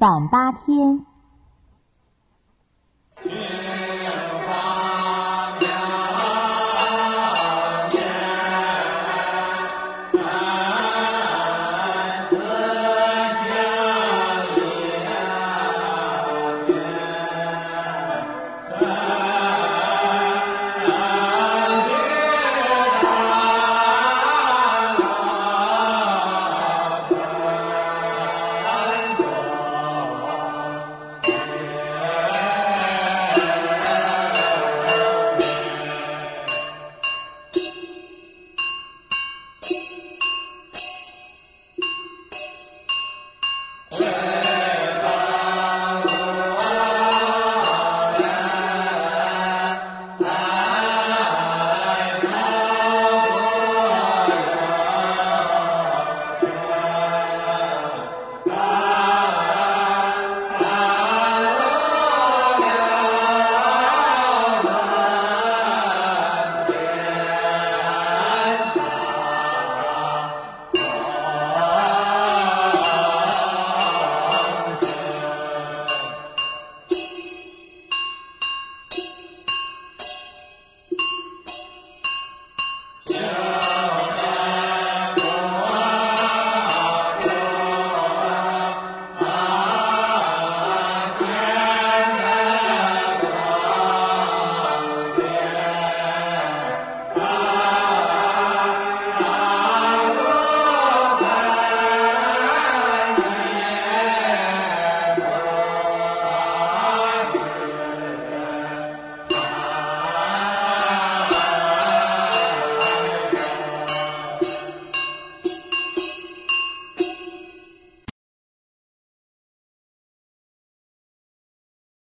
反八天，